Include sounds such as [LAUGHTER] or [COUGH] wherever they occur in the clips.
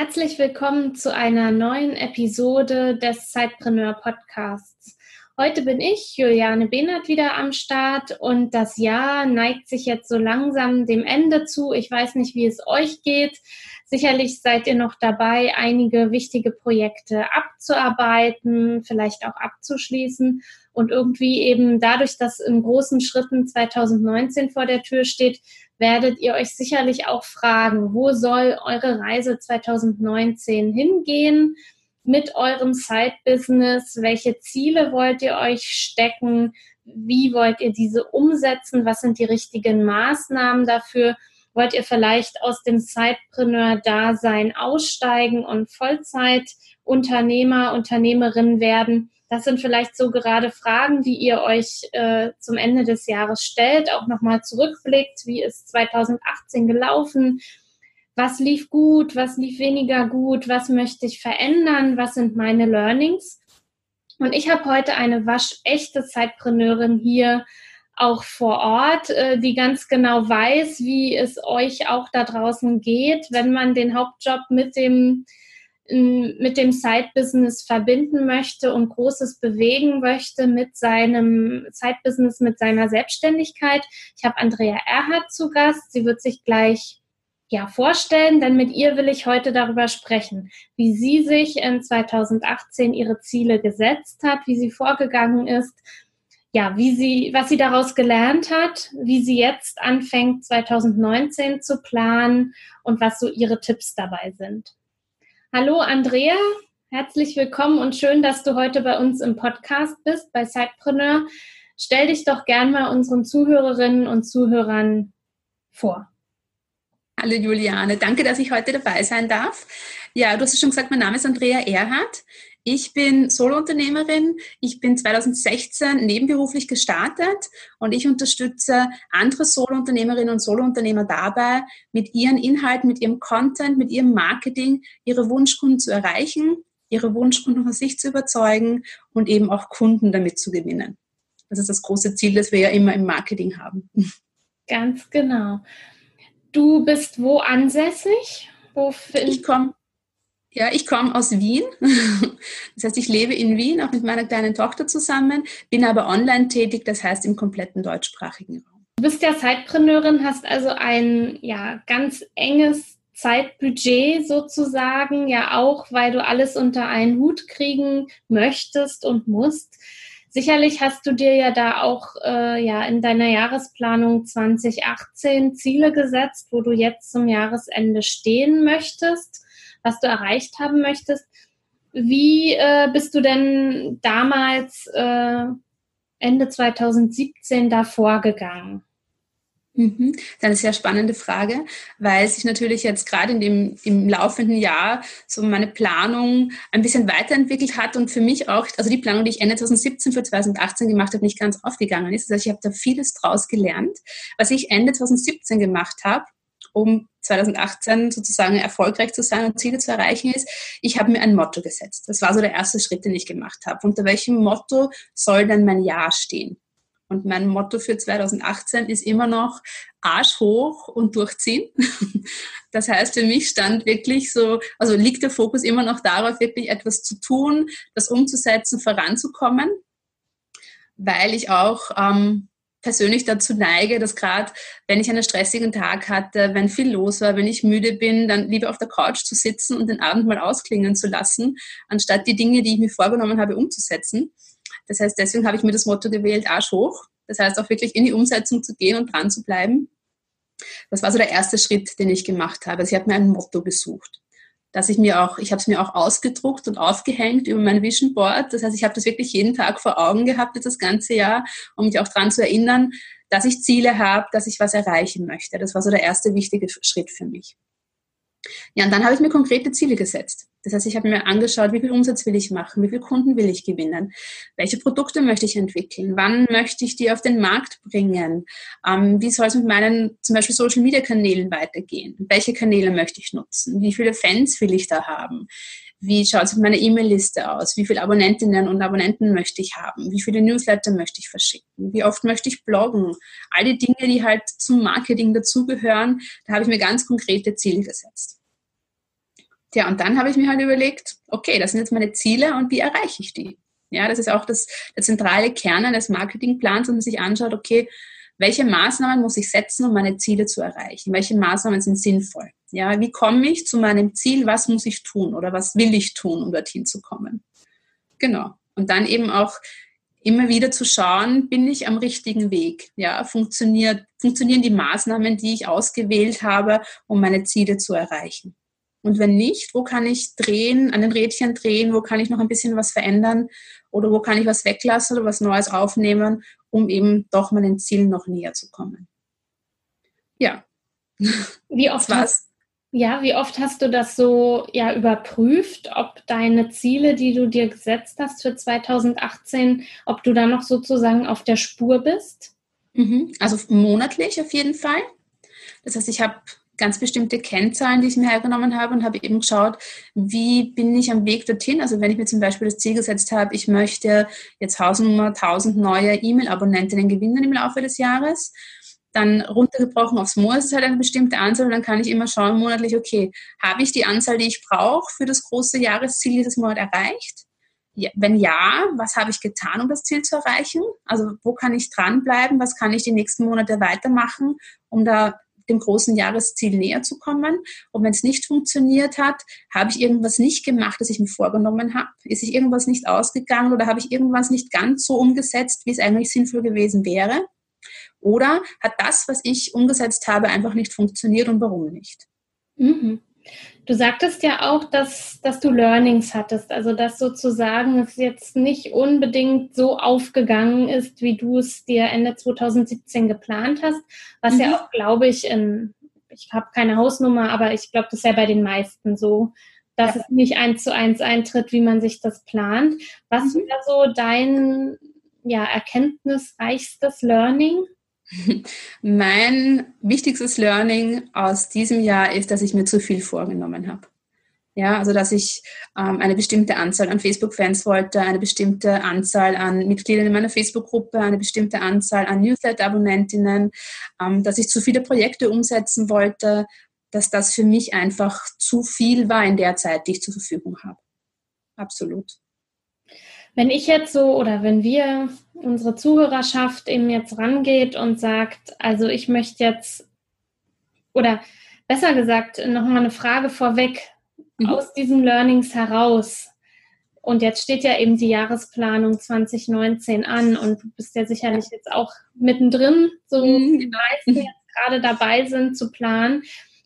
Herzlich willkommen zu einer neuen Episode des Zeitpreneur Podcasts. Heute bin ich, Juliane Behnert, wieder am Start und das Jahr neigt sich jetzt so langsam dem Ende zu. Ich weiß nicht, wie es euch geht. Sicherlich seid ihr noch dabei, einige wichtige Projekte abzuarbeiten, vielleicht auch abzuschließen und irgendwie eben dadurch, dass in großen Schritten 2019 vor der Tür steht, werdet ihr euch sicherlich auch fragen, wo soll eure Reise 2019 hingehen mit eurem Side-Business? Welche Ziele wollt ihr euch stecken? Wie wollt ihr diese umsetzen? Was sind die richtigen Maßnahmen dafür? Wollt ihr vielleicht aus dem Sidepreneur-Dasein aussteigen und Vollzeitunternehmer, Unternehmerin werden? Das sind vielleicht so gerade Fragen, die ihr euch äh, zum Ende des Jahres stellt, auch nochmal zurückblickt. Wie ist 2018 gelaufen? Was lief gut? Was lief weniger gut? Was möchte ich verändern? Was sind meine Learnings? Und ich habe heute eine waschechte Zeitpreneurin hier auch vor Ort, äh, die ganz genau weiß, wie es euch auch da draußen geht, wenn man den Hauptjob mit dem mit dem Side-Business verbinden möchte und Großes bewegen möchte mit seinem Side-Business, mit seiner Selbstständigkeit. Ich habe Andrea Erhardt zu Gast. Sie wird sich gleich ja, vorstellen, denn mit ihr will ich heute darüber sprechen, wie sie sich in 2018 ihre Ziele gesetzt hat, wie sie vorgegangen ist, ja, wie sie, was sie daraus gelernt hat, wie sie jetzt anfängt, 2019 zu planen und was so ihre Tipps dabei sind. Hallo Andrea, herzlich willkommen und schön, dass du heute bei uns im Podcast bist, bei Sidepreneur. Stell dich doch gern mal unseren Zuhörerinnen und Zuhörern vor. Hallo Juliane, danke, dass ich heute dabei sein darf. Ja, du hast schon gesagt, mein Name ist Andrea Erhardt. Ich bin Solounternehmerin. Ich bin 2016 nebenberuflich gestartet und ich unterstütze andere Solounternehmerinnen und Solounternehmer dabei, mit ihren Inhalten, mit ihrem Content, mit ihrem Marketing ihre Wunschkunden zu erreichen, ihre Wunschkunden von sich zu überzeugen und eben auch Kunden damit zu gewinnen. Das ist das große Ziel, das wir ja immer im Marketing haben. Ganz genau. Du bist wo ansässig? Wo ich komme ja, ich komme aus Wien. [LAUGHS] Das heißt, ich lebe in Wien, auch mit meiner kleinen Tochter zusammen, bin aber online tätig, das heißt im kompletten deutschsprachigen Raum. Du bist ja Zeitpreneurin, hast also ein ja, ganz enges Zeitbudget sozusagen, ja auch, weil du alles unter einen Hut kriegen möchtest und musst. Sicherlich hast du dir ja da auch äh, ja in deiner Jahresplanung 2018 Ziele gesetzt, wo du jetzt zum Jahresende stehen möchtest was du erreicht haben möchtest. Wie äh, bist du denn damals äh, Ende 2017 da vorgegangen? Mhm. Das ist eine sehr spannende Frage, weil sich natürlich jetzt gerade in dem, im laufenden Jahr so meine Planung ein bisschen weiterentwickelt hat und für mich auch, also die Planung, die ich Ende 2017 für 2018 gemacht habe, nicht ganz aufgegangen ist. Also ich habe da vieles draus gelernt. Was ich Ende 2017 gemacht habe, um 2018 sozusagen erfolgreich zu sein und Ziele zu erreichen ist, ich habe mir ein Motto gesetzt. Das war so der erste Schritt, den ich gemacht habe. Unter welchem Motto soll denn mein Jahr stehen? Und mein Motto für 2018 ist immer noch Arsch hoch und durchziehen. [LAUGHS] Das heißt, für mich stand wirklich so, also liegt der Fokus immer noch darauf, wirklich etwas zu tun, das umzusetzen, voranzukommen, weil ich auch ähm, persönlich dazu neige, dass gerade, wenn ich einen stressigen Tag hatte, wenn viel los war, wenn ich müde bin, dann lieber auf der Couch zu sitzen und den Abend mal ausklingen zu lassen, anstatt die Dinge, die ich mir vorgenommen habe, umzusetzen. Das heißt, deswegen habe ich mir das Motto gewählt, Arsch hoch. Das heißt, auch wirklich in die Umsetzung zu gehen und dran zu bleiben. Das war so der erste Schritt, den ich gemacht habe. Also ich habe mir ein Motto gesucht dass ich mir auch, ich habe es mir auch ausgedruckt und aufgehängt über mein Vision Board. Das heißt, ich habe das wirklich jeden Tag vor Augen gehabt das ganze Jahr, um mich auch daran zu erinnern, dass ich Ziele habe, dass ich was erreichen möchte. Das war so der erste wichtige Schritt für mich. Ja, und dann habe ich mir konkrete Ziele gesetzt. Das heißt, ich habe mir angeschaut, wie viel Umsatz will ich machen, wie viele Kunden will ich gewinnen, welche Produkte möchte ich entwickeln, wann möchte ich die auf den Markt bringen, ähm, wie soll es mit meinen zum Beispiel Social-Media-Kanälen weitergehen, welche Kanäle möchte ich nutzen, wie viele Fans will ich da haben, wie schaut es mit meiner E-Mail-Liste aus, wie viele Abonnentinnen und Abonnenten möchte ich haben, wie viele Newsletter möchte ich verschicken, wie oft möchte ich bloggen, all die Dinge, die halt zum Marketing dazugehören, da habe ich mir ganz konkrete Ziele gesetzt. Tja, und dann habe ich mir halt überlegt, okay, das sind jetzt meine Ziele und wie erreiche ich die? Ja, das ist auch das, der zentrale Kern eines Marketingplans, und man sich anschaut, okay, welche Maßnahmen muss ich setzen, um meine Ziele zu erreichen? Welche Maßnahmen sind sinnvoll? Ja, wie komme ich zu meinem Ziel? Was muss ich tun oder was will ich tun, um dorthin zu kommen? Genau. Und dann eben auch immer wieder zu schauen, bin ich am richtigen Weg? Ja, funktioniert, funktionieren die Maßnahmen, die ich ausgewählt habe, um meine Ziele zu erreichen? Und wenn nicht, wo kann ich drehen, an den Rädchen drehen, wo kann ich noch ein bisschen was verändern oder wo kann ich was weglassen oder was Neues aufnehmen, um eben doch meinen Zielen noch näher zu kommen. Ja. Wie oft hast, ja, wie oft hast du das so ja überprüft, ob deine Ziele, die du dir gesetzt hast für 2018, ob du da noch sozusagen auf der Spur bist? Mhm. Also monatlich auf jeden Fall. Das heißt, ich habe ganz bestimmte Kennzahlen, die ich mir hergenommen habe und habe eben geschaut, wie bin ich am Weg dorthin. Also wenn ich mir zum Beispiel das Ziel gesetzt habe, ich möchte jetzt Hausnummer 1000 neue E-Mail-Abonnentinnen gewinnen im Laufe des Jahres, dann runtergebrochen aufs Monat ist halt eine bestimmte Anzahl und dann kann ich immer schauen monatlich, okay, habe ich die Anzahl, die ich brauche für das große Jahresziel dieses Monat erreicht? Wenn ja, was habe ich getan, um das Ziel zu erreichen? Also wo kann ich dranbleiben? Was kann ich die nächsten Monate weitermachen, um da dem großen Jahresziel näher zu kommen. Und wenn es nicht funktioniert hat, habe ich irgendwas nicht gemacht, das ich mir vorgenommen habe? Ist sich irgendwas nicht ausgegangen oder habe ich irgendwas nicht ganz so umgesetzt, wie es eigentlich sinnvoll gewesen wäre? Oder hat das, was ich umgesetzt habe, einfach nicht funktioniert und warum nicht? Mhm. Du sagtest ja auch, dass, dass du Learnings hattest, also dass sozusagen es jetzt nicht unbedingt so aufgegangen ist, wie du es dir Ende 2017 geplant hast, was mhm. ja auch, glaube ich, in, ich habe keine Hausnummer, aber ich glaube, das ist ja bei den meisten so, dass ja. es nicht eins zu eins eintritt, wie man sich das plant. Was mhm. war so dein ja, erkenntnisreichstes Learning? [LAUGHS] Mein wichtigstes Learning aus diesem Jahr ist, dass ich mir zu viel vorgenommen habe. Ja, also dass ich ähm, eine bestimmte Anzahl an Facebook-Fans wollte, eine bestimmte Anzahl an Mitgliedern in meiner Facebook-Gruppe, eine bestimmte Anzahl an Newsletter-Abonnentinnen, ähm, dass ich zu viele Projekte umsetzen wollte, dass das für mich einfach zu viel war in der Zeit, die ich zur Verfügung habe. Absolut. Wenn ich jetzt so oder wenn wir, unsere Zuhörerschaft eben jetzt rangeht und sagt, also ich möchte jetzt, oder besser gesagt, nochmal eine Frage vorweg, mhm. aus diesen Learnings heraus. Und jetzt steht ja eben die Jahresplanung 2019 an und du bist ja sicherlich jetzt auch mittendrin, so mhm. die meisten jetzt gerade dabei sind zu planen.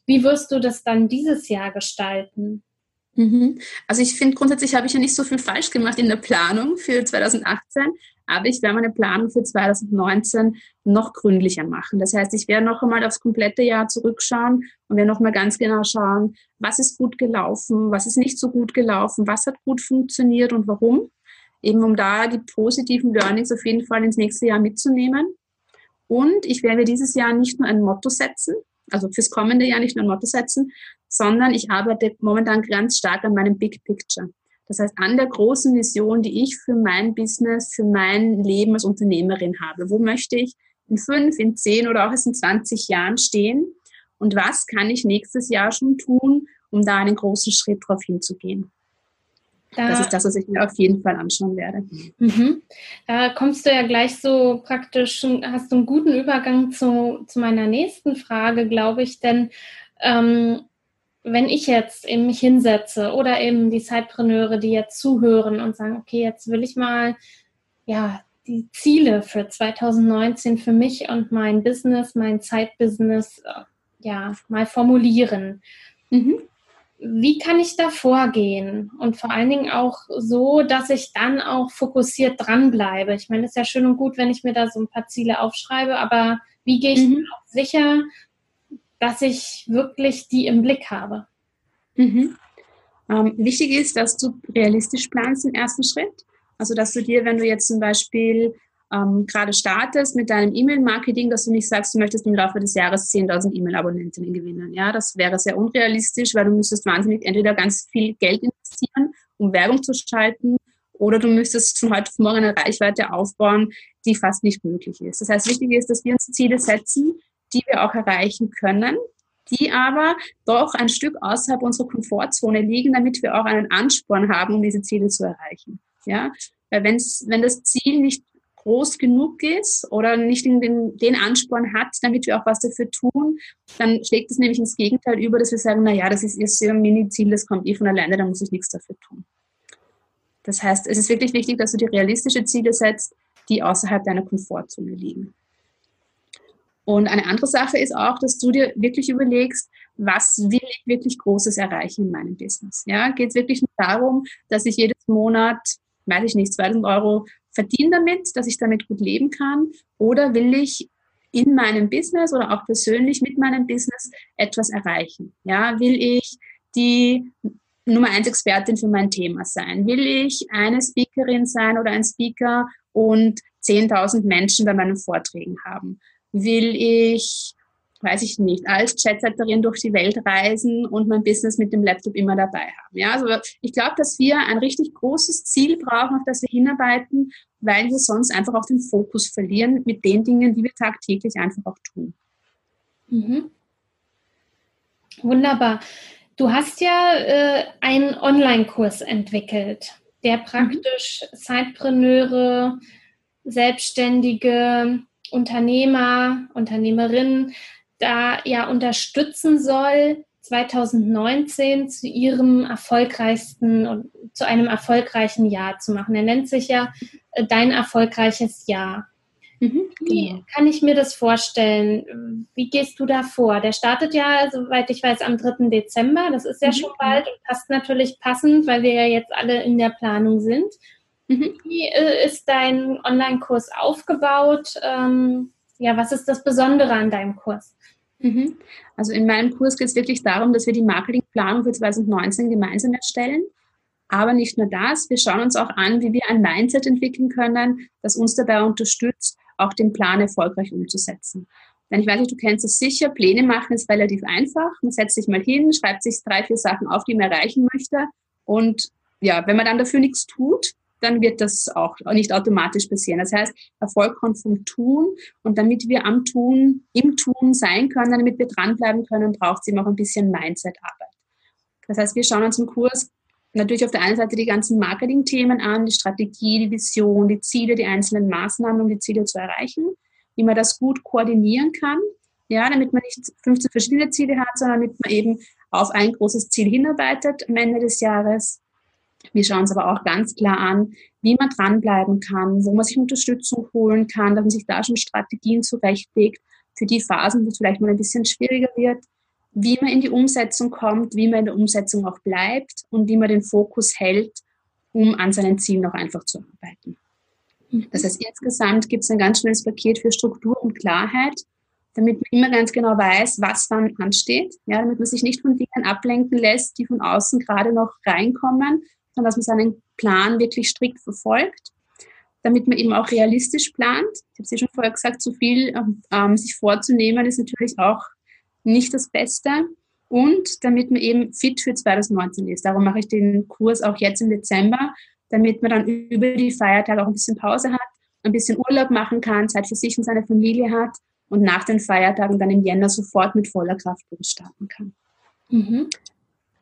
Wie wirst du das dann dieses Jahr gestalten? Mhm. Also ich finde grundsätzlich habe ich ja nicht so viel falsch gemacht in der Planung für 2018, aber ich werde meine Planung für 2019 noch gründlicher machen. Das heißt, ich werde noch einmal aufs komplette Jahr zurückschauen und werde noch mal ganz genau schauen, was ist gut gelaufen, was ist nicht so gut gelaufen, was hat gut funktioniert und warum. Eben um da die positiven Learnings auf jeden Fall ins nächste Jahr mitzunehmen. Und ich werde dieses Jahr nicht nur ein Motto setzen, also fürs kommende Jahr nicht nur ein Motto setzen, sondern ich arbeite momentan ganz stark an meinem Big Picture. Das heißt, an der großen Vision, die ich für mein Business, für mein Leben als Unternehmerin habe. Wo möchte ich in fünf, in zehn oder auch in 20 Jahren stehen? Und was kann ich nächstes Jahr schon tun, um da einen großen Schritt drauf hinzugehen? Da, das ist das, was ich mir auf jeden Fall anschauen werde. Mhm. Da kommst du ja gleich so praktisch, hast du einen guten Übergang zu, zu meiner nächsten Frage, glaube ich, denn ähm, wenn ich jetzt eben mich hinsetze oder eben die Zeitpreneure, die jetzt zuhören und sagen, okay, jetzt will ich mal ja die Ziele für 2019 für mich und mein Business, mein Zeitbusiness äh, ja mal formulieren. Mhm. Wie kann ich da vorgehen? Und vor allen Dingen auch so, dass ich dann auch fokussiert dranbleibe. Ich meine, es ist ja schön und gut, wenn ich mir da so ein paar Ziele aufschreibe, aber wie gehe ich mhm. auch sicher, dass ich wirklich die im Blick habe. Mhm. Ähm, wichtig ist, dass du realistisch planst im ersten Schritt. Also, dass du dir, wenn du jetzt zum Beispiel ähm, gerade startest mit deinem E-Mail-Marketing, dass du nicht sagst, du möchtest im Laufe des Jahres 10.000 E-Mail-Abonnentinnen gewinnen. Ja, das wäre sehr unrealistisch, weil du müsstest wahnsinnig entweder ganz viel Geld investieren, um Werbung zu schalten, oder du müsstest von heute auf morgen eine Reichweite aufbauen, die fast nicht möglich ist. Das heißt, wichtig ist, dass wir uns Ziele setzen, die wir auch erreichen können, die aber doch ein Stück außerhalb unserer Komfortzone liegen, damit wir auch einen Ansporn haben, um diese Ziele zu erreichen. Ja, weil wenn's, wenn das Ziel nicht groß genug ist oder nicht den, den Ansporn hat, damit wir auch was dafür tun, dann schlägt es nämlich ins Gegenteil über, dass wir sagen, na ja, das ist erst ein Mini-Ziel, das kommt eh von alleine, da muss ich nichts dafür tun. Das heißt, es ist wirklich wichtig, dass du dir realistische Ziele setzt, die außerhalb deiner Komfortzone liegen. Und eine andere Sache ist auch, dass du dir wirklich überlegst, was will ich wirklich Großes erreichen in meinem Business? Ja, geht es wirklich nur darum, dass ich jedes Monat, weiß ich nicht, 2000 Euro verdiene damit, dass ich damit gut leben kann? Oder will ich in meinem Business oder auch persönlich mit meinem Business etwas erreichen? Ja, will ich die Nummer eins Expertin für mein Thema sein? Will ich eine Speakerin sein oder ein Speaker und 10.000 Menschen bei meinen Vorträgen haben? Will ich weiß ich nicht, als Chatsetterin durch die Welt reisen und mein Business mit dem Laptop immer dabei haben. Ja, also ich glaube, dass wir ein richtig großes Ziel brauchen, auf das wir hinarbeiten, weil wir sonst einfach auch den Fokus verlieren mit den Dingen, die wir tagtäglich einfach auch tun. Mhm. Wunderbar. Du hast ja äh, einen Online-Kurs entwickelt, der mhm. praktisch mhm. Zeitpreneure, Selbstständige, Unternehmer, Unternehmerinnen da ja unterstützen soll, 2019 zu ihrem erfolgreichsten und zu einem erfolgreichen Jahr zu machen. Er nennt sich ja äh, dein erfolgreiches Jahr. Mhm, Wie genau. kann ich mir das vorstellen? Wie gehst du da vor? Der startet ja, soweit ich weiß, am 3. Dezember. Das ist ja mhm. schon bald und passt natürlich passend, weil wir ja jetzt alle in der Planung sind. Mhm. Wie äh, ist dein Online-Kurs aufgebaut? Ähm, ja, was ist das Besondere an deinem Kurs? Mhm. Also in meinem Kurs geht es wirklich darum, dass wir die Marketingplanung für 2019 gemeinsam erstellen. Aber nicht nur das, wir schauen uns auch an, wie wir ein Mindset entwickeln können, das uns dabei unterstützt, auch den Plan erfolgreich umzusetzen. Denn ich weiß nicht, du kennst es sicher, Pläne machen ist relativ einfach. Man setzt sich mal hin, schreibt sich drei, vier Sachen auf, die man erreichen möchte. Und ja, wenn man dann dafür nichts tut, dann wird das auch nicht automatisch passieren. Das heißt, Erfolg kommt vom Tun und damit wir am Tun, im Tun sein können, damit wir dranbleiben können, braucht es eben auch ein bisschen Mindset-Arbeit. Das heißt, wir schauen uns im Kurs natürlich auf der einen Seite die ganzen Marketing-Themen an, die Strategie, die Vision, die Ziele, die einzelnen Maßnahmen, um die Ziele zu erreichen, wie man das gut koordinieren kann, ja, damit man nicht 15 verschiedene Ziele hat, sondern damit man eben auf ein großes Ziel hinarbeitet am Ende des Jahres wir schauen uns aber auch ganz klar an, wie man dranbleiben kann, wo man sich Unterstützung holen kann, dass man sich da schon Strategien zurechtlegt für die Phasen, wo es vielleicht mal ein bisschen schwieriger wird, wie man in die Umsetzung kommt, wie man in der Umsetzung auch bleibt und wie man den Fokus hält, um an seinen Zielen noch einfach zu arbeiten. Das heißt, insgesamt gibt es ein ganz schönes Paket für Struktur und Klarheit, damit man immer ganz genau weiß, was wann ansteht, ja, damit man sich nicht von Dingen ablenken lässt, die von außen gerade noch reinkommen, sondern dass man seinen Plan wirklich strikt verfolgt, damit man eben auch realistisch plant. Ich habe es ja schon vorher gesagt, zu viel ähm, sich vorzunehmen ist natürlich auch nicht das Beste. Und damit man eben fit für 2019 ist. Darum mache ich den Kurs auch jetzt im Dezember, damit man dann über die Feiertage auch ein bisschen Pause hat, ein bisschen Urlaub machen kann, Zeit für sich und seine Familie hat und nach den Feiertagen dann im Jänner sofort mit voller Kraft durchstarten kann. Mhm.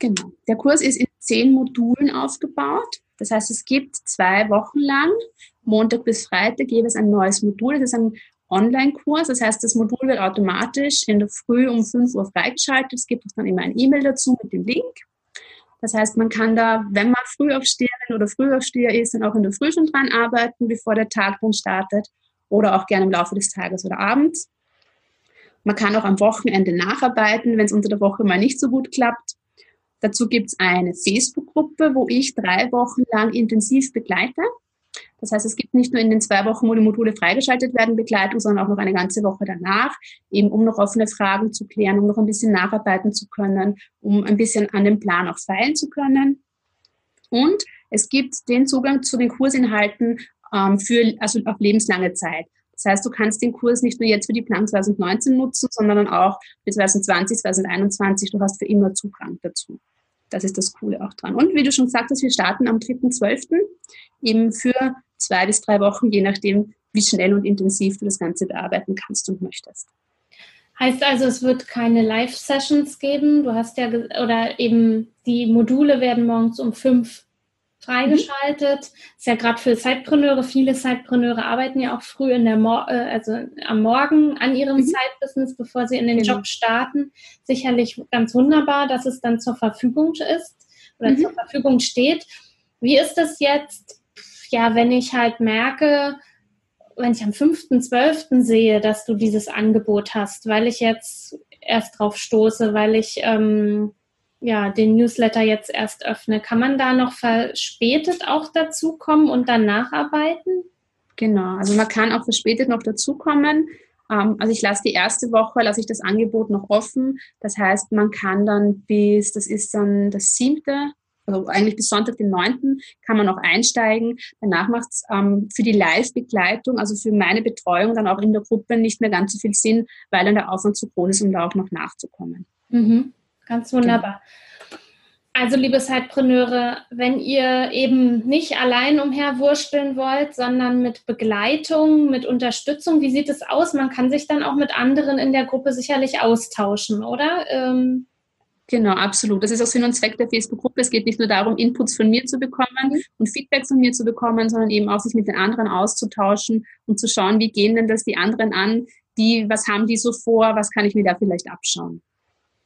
Genau. Der Kurs ist in zehn Modulen aufgebaut. Das heißt, es gibt zwei Wochen lang, Montag bis Freitag, gäbe es ein neues Modul. Das ist ein Online-Kurs. Das heißt, das Modul wird automatisch in der Früh um 5 Uhr freigeschaltet. Es gibt dann immer ein E-Mail dazu mit dem Link. Das heißt, man kann da, wenn man Frühaufsteherin oder Frühaufsteher ist, dann auch in der Früh schon dran arbeiten, bevor der Tag dann startet. Oder auch gerne im Laufe des Tages oder abends. Man kann auch am Wochenende nacharbeiten, wenn es unter der Woche mal nicht so gut klappt. Dazu gibt es eine Facebook-Gruppe, wo ich drei Wochen lang intensiv begleite. Das heißt, es gibt nicht nur in den zwei Wochen, wo die Module freigeschaltet werden, Begleitung, sondern auch noch eine ganze Woche danach, eben um noch offene Fragen zu klären, um noch ein bisschen nacharbeiten zu können, um ein bisschen an dem Plan auch feilen zu können. Und es gibt den Zugang zu den Kursinhalten ähm, für, also auf lebenslange Zeit. Das heißt, du kannst den Kurs nicht nur jetzt für die Plan 2019 nutzen, sondern auch für 2020, 2021. Du hast für immer Zugang dazu. Das ist das Coole auch dran. Und wie du schon gesagt hast, wir starten am 3.12. eben für zwei bis drei Wochen, je nachdem, wie schnell und intensiv du das Ganze bearbeiten kannst und möchtest. Heißt also, es wird keine Live-Sessions geben. Du hast ja, oder eben die Module werden morgens um fünf freigeschaltet. Mhm. Ist ja gerade für Zeitpreneure, viele Zeitpreneure arbeiten ja auch früh in der Mo äh, also am Morgen an ihrem mhm. Zeitbusiness, bevor sie in den genau. Job starten. Sicherlich ganz wunderbar, dass es dann zur Verfügung ist oder mhm. zur Verfügung steht. Wie ist das jetzt, ja, wenn ich halt merke, wenn ich am 5.12. sehe, dass du dieses Angebot hast, weil ich jetzt erst drauf stoße, weil ich ähm, ja, den Newsletter jetzt erst öffne, kann man da noch verspätet auch dazukommen und dann nacharbeiten? Genau, also man kann auch verspätet noch dazukommen. Ähm, also ich lasse die erste Woche, lasse ich das Angebot noch offen. Das heißt, man kann dann bis, das ist dann das siebte, also eigentlich bis Sonntag, den neunten, kann man noch einsteigen. Danach macht es ähm, für die Live-Begleitung, also für meine Betreuung dann auch in der Gruppe nicht mehr ganz so viel Sinn, weil dann der Aufwand zu groß ist, um da auch noch nachzukommen. Mhm. Ganz wunderbar. Also, liebe Zeitpreneure, wenn ihr eben nicht allein umherwurschteln wollt, sondern mit Begleitung, mit Unterstützung, wie sieht es aus? Man kann sich dann auch mit anderen in der Gruppe sicherlich austauschen, oder? Ähm Genau, absolut. Das ist auch Sinn und Zweck der Facebook-Gruppe. Es geht nicht nur darum, Inputs von mir zu bekommen mhm. und Feedback von mir zu bekommen, sondern eben auch sich mit den anderen auszutauschen und zu schauen, wie gehen denn das die anderen an? Die, was haben die so vor? Was kann ich mir da vielleicht abschauen?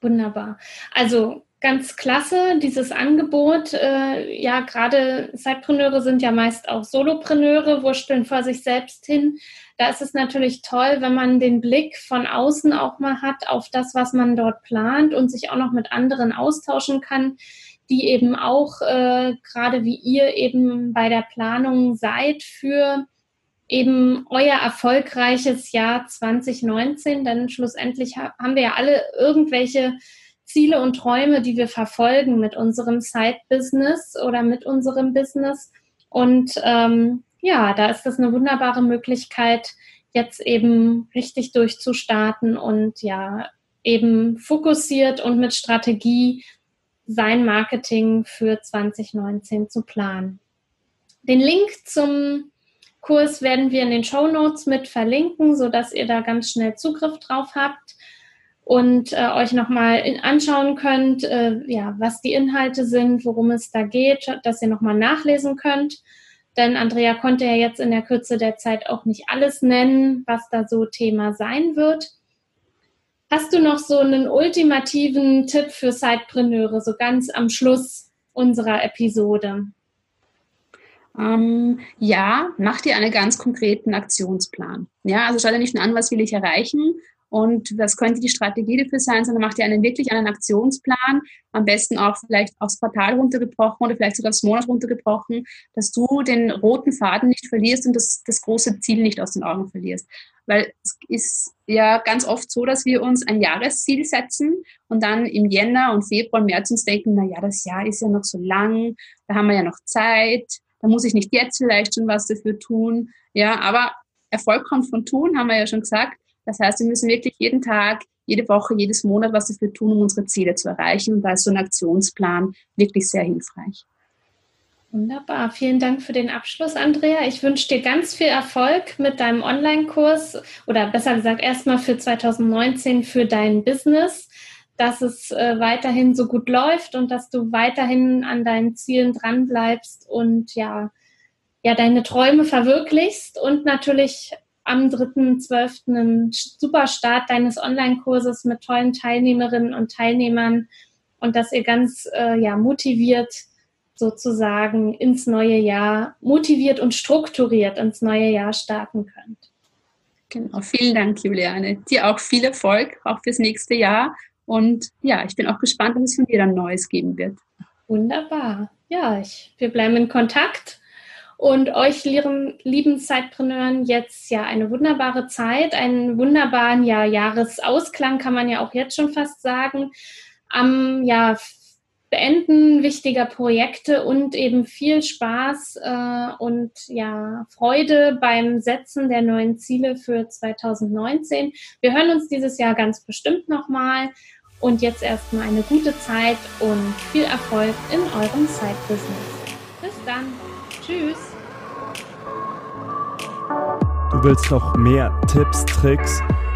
Wunderbar. Also ganz klasse, dieses Angebot. Äh, ja, gerade Zeitpreneure sind ja meist auch Solopreneure, wursteln vor sich selbst hin. Da ist es natürlich toll, wenn man den Blick von außen auch mal hat auf das, was man dort plant und sich auch noch mit anderen austauschen kann, die eben auch, äh, gerade wie ihr eben bei der Planung seid für eben euer erfolgreiches Jahr 2019, denn schlussendlich haben wir ja alle irgendwelche Ziele und Träume, die wir verfolgen mit unserem Side-Business oder mit unserem Business. Und ähm, ja, da ist das eine wunderbare Möglichkeit, jetzt eben richtig durchzustarten und ja, eben fokussiert und mit Strategie sein Marketing für 2019 zu planen. Den Link zum Kurs werden wir in den Show Notes mit verlinken, sodass ihr da ganz schnell Zugriff drauf habt und äh, euch nochmal anschauen könnt, äh, ja, was die Inhalte sind, worum es da geht, dass ihr nochmal nachlesen könnt. Denn Andrea konnte ja jetzt in der Kürze der Zeit auch nicht alles nennen, was da so Thema sein wird. Hast du noch so einen ultimativen Tipp für Sidepreneure, so ganz am Schluss unserer Episode? Ähm, ja, mach dir einen ganz konkreten Aktionsplan. Ja, also schau dir nicht nur an, was will ich erreichen und was könnte die Strategie dafür sein, sondern mach dir einen wirklich einen Aktionsplan, am besten auch vielleicht aufs Quartal runtergebrochen oder vielleicht sogar aufs Monat runtergebrochen, dass du den roten Faden nicht verlierst und das, das große Ziel nicht aus den Augen verlierst. Weil es ist ja ganz oft so, dass wir uns ein Jahresziel setzen und dann im Jänner und Februar und März uns denken, na ja, das Jahr ist ja noch so lang, da haben wir ja noch Zeit, da muss ich nicht jetzt vielleicht schon was dafür tun. Ja, aber Erfolg kommt von tun, haben wir ja schon gesagt. Das heißt, wir müssen wirklich jeden Tag, jede Woche, jedes Monat was dafür tun, um unsere Ziele zu erreichen. Und da ist so ein Aktionsplan wirklich sehr hilfreich. Wunderbar. Vielen Dank für den Abschluss, Andrea. Ich wünsche dir ganz viel Erfolg mit deinem Online-Kurs oder besser gesagt erstmal für 2019 für dein Business dass es äh, weiterhin so gut läuft und dass du weiterhin an deinen Zielen dran bleibst und ja, ja, deine Träume verwirklichst und natürlich am 3.12. einen super Start deines Online-Kurses mit tollen Teilnehmerinnen und Teilnehmern und dass ihr ganz äh, ja, motiviert sozusagen ins neue Jahr, motiviert und strukturiert ins neue Jahr starten könnt. Genau, vielen Dank, Juliane. Dir auch viel Erfolg, auch fürs nächste Jahr und ja, ich bin auch gespannt, was es von dir dann Neues geben wird. Wunderbar. Ja, ich, wir bleiben in Kontakt. und euch lieben Zeitpreneuren jetzt ja eine wunderbare Zeit, einen wunderbaren ja, Jahresausklang kann man ja auch jetzt schon fast sagen. Am ja, Beenden wichtiger Projekte und eben viel Spaß äh, und ja Freude beim Setzen der neuen Ziele für 2019. Wir hören uns dieses Jahr ganz bestimmt nochmal und jetzt erstmal eine gute Zeit und viel Erfolg in eurem Side-Business. Bis dann. Tschüss. Du willst noch mehr Tipps, Tricks